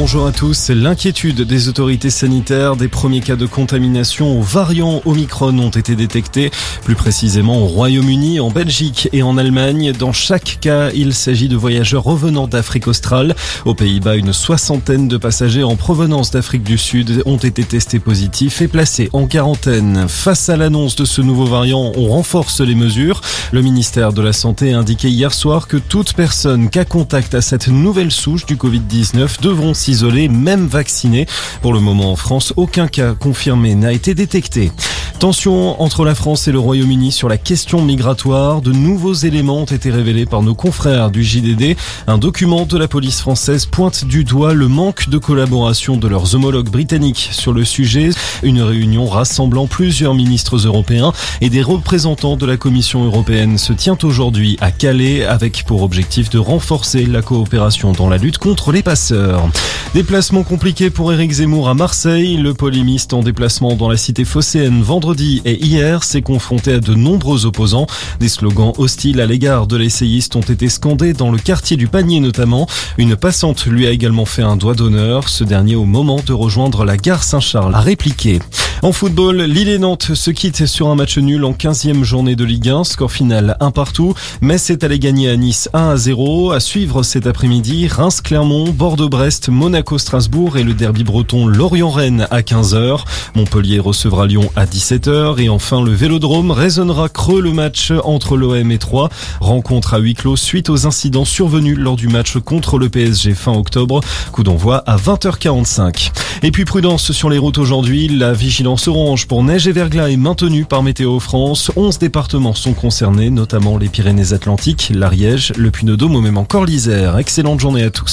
Bonjour à tous. L'inquiétude des autorités sanitaires, des premiers cas de contamination aux variants Omicron ont été détectés, plus précisément au Royaume-Uni, en Belgique et en Allemagne. Dans chaque cas, il s'agit de voyageurs revenant d'Afrique australe. Aux Pays-Bas, une soixantaine de passagers en provenance d'Afrique du Sud ont été testés positifs et placés en quarantaine. Face à l'annonce de ce nouveau variant, on renforce les mesures. Le ministère de la Santé a indiqué hier soir que toute personne cas contact à cette nouvelle souche du Covid-19 devront s'isoler, même vaccinés. Pour le moment en France, aucun cas confirmé n'a été détecté. Tension entre la France et le Royaume-Uni sur la question migratoire. De nouveaux éléments ont été révélés par nos confrères du JDD. Un document de la police française pointe du doigt le manque de collaboration de leurs homologues britanniques sur le sujet. Une réunion rassemblant plusieurs ministres européens et des représentants de la Commission européenne se tient aujourd'hui à Calais avec pour objectif de renforcer la coopération dans la lutte contre les passeurs. Déplacement compliqué pour Éric Zemmour à Marseille. Le polémiste en déplacement dans la cité phocéenne vendredi et hier s'est confronté à de nombreux opposants. Des slogans hostiles à l'égard de l'essayiste ont été scandés dans le quartier du panier notamment. Une passante lui a également fait un doigt d'honneur. Ce dernier au moment de rejoindre la gare Saint-Charles a répliqué. En football, Lille et Nantes se quittent sur un match nul en 15e journée de Ligue 1. Score final un partout. Metz est allé gagner à Nice 1 à 0. À suivre cet après-midi, Reims-Clermont, Bordeaux-Brest, Monaco-Strasbourg et le derby breton Lorient-Rennes à 15h. Montpellier recevra Lyon à 17h. Et enfin, le Vélodrome résonnera creux le match entre l'OM et 3. Rencontre à huis clos suite aux incidents survenus lors du match contre le PSG fin octobre. Coup d'envoi à 20h45. Et puis prudence sur les routes aujourd'hui. Vigilance orange pour neige et verglas est maintenue par Météo France. 11 départements sont concernés, notamment les Pyrénées-Atlantiques, l'Ariège, le Puy-de-Dôme ou même encore l'Isère. Excellente journée à tous.